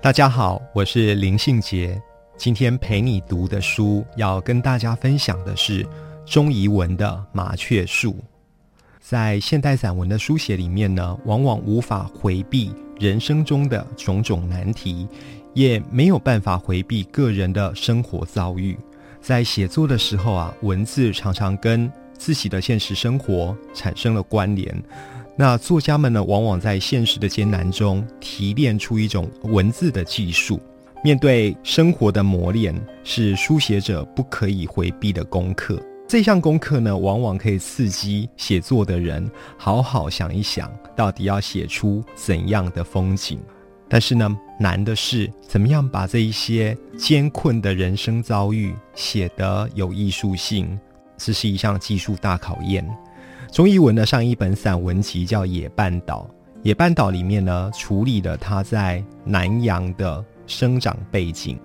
大家好，我是林信杰。今天陪你读的书，要跟大家分享的是钟怡文的《麻雀树》。在现代散文的书写里面呢，往往无法回避人生中的种种难题，也没有办法回避个人的生活遭遇。在写作的时候啊，文字常常跟自己的现实生活产生了关联。那作家们呢，往往在现实的艰难中提炼出一种文字的技术。面对生活的磨练，是书写者不可以回避的功课。这项功课呢，往往可以刺激写作的人好好想一想，到底要写出怎样的风景。但是呢，难的是怎么样把这一些艰困的人生遭遇写得有艺术性，这是一项技术大考验。钟怡文的上一本散文集叫《野半岛》，《野半岛》里面呢，处理了他在南洋的生长背景。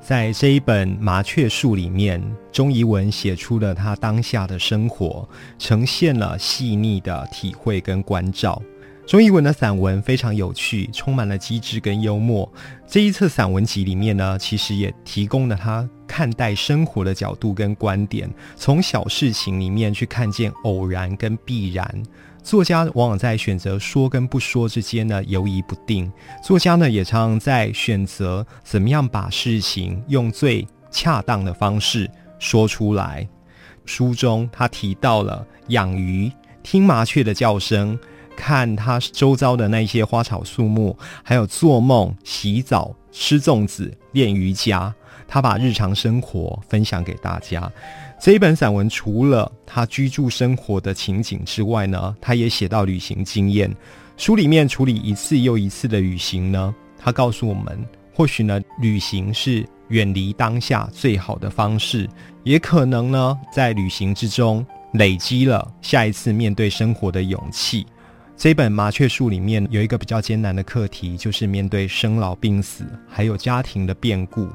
在这一本《麻雀树》里面，钟怡文写出了他当下的生活，呈现了细腻的体会跟关照。钟怡文的散文非常有趣，充满了机智跟幽默。这一册散文集里面呢，其实也提供了他看待生活的角度跟观点，从小事情里面去看见偶然跟必然。作家往往在选择说跟不说之间呢犹疑不定。作家呢也常常在选择怎么样把事情用最恰当的方式说出来。书中他提到了养鱼、听麻雀的叫声。看他周遭的那些花草树木，还有做梦、洗澡、吃粽子、练瑜伽，他把日常生活分享给大家。这一本散文除了他居住生活的情景之外呢，他也写到旅行经验。书里面处理一次又一次的旅行呢，他告诉我们，或许呢，旅行是远离当下最好的方式，也可能呢，在旅行之中累积了下一次面对生活的勇气。这本《麻雀树》里面有一个比较艰难的课题，就是面对生老病死，还有家庭的变故。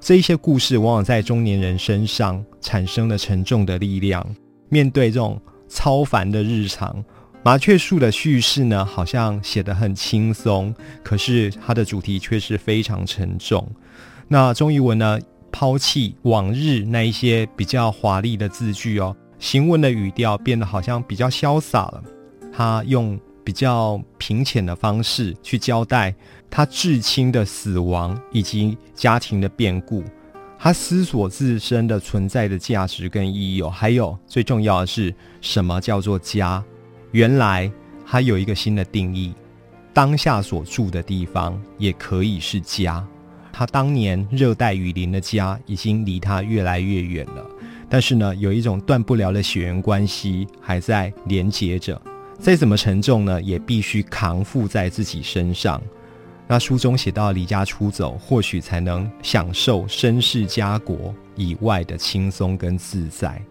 这一些故事往往在中年人身上产生了沉重的力量。面对这种超凡的日常，《麻雀树》的叙事呢，好像写得很轻松，可是它的主题却是非常沉重。那钟怡文呢，抛弃往日那一些比较华丽的字句哦，行文的语调变得好像比较潇洒了。他用比较平浅的方式去交代他至亲的死亡以及家庭的变故，他思索自身的存在的价值跟意义哦，还有最重要的是什么叫做家？原来他有一个新的定义，当下所住的地方也可以是家。他当年热带雨林的家已经离他越来越远了，但是呢，有一种断不了的血缘关系还在连接着。再怎么沉重呢，也必须扛负在自己身上。那书中写到离家出走，或许才能享受身世家国以外的轻松跟自在。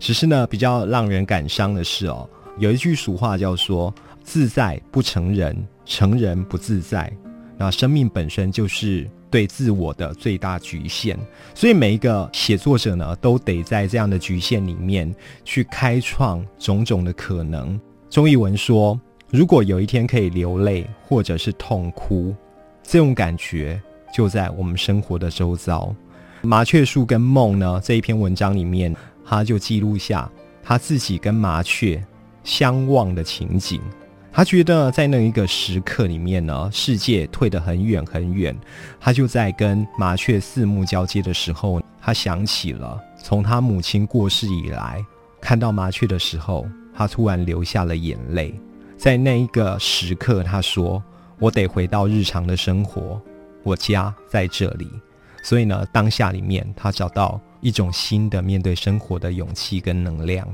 只是呢，比较让人感伤的是哦，有一句俗话叫说：“自在不成人，成人不自在。”那生命本身就是对自我的最大局限，所以每一个写作者呢，都得在这样的局限里面去开创种种的可能。钟义文说：“如果有一天可以流泪，或者是痛哭，这种感觉就在我们生活的周遭。”麻雀树跟梦呢这一篇文章里面，他就记录下他自己跟麻雀相望的情景。他觉得在那一个时刻里面呢，世界退得很远很远。他就在跟麻雀四目交接的时候，他想起了从他母亲过世以来，看到麻雀的时候。他突然流下了眼泪，在那一个时刻，他说：“我得回到日常的生活，我家在这里。”所以呢，当下里面，他找到一种新的面对生活的勇气跟能量。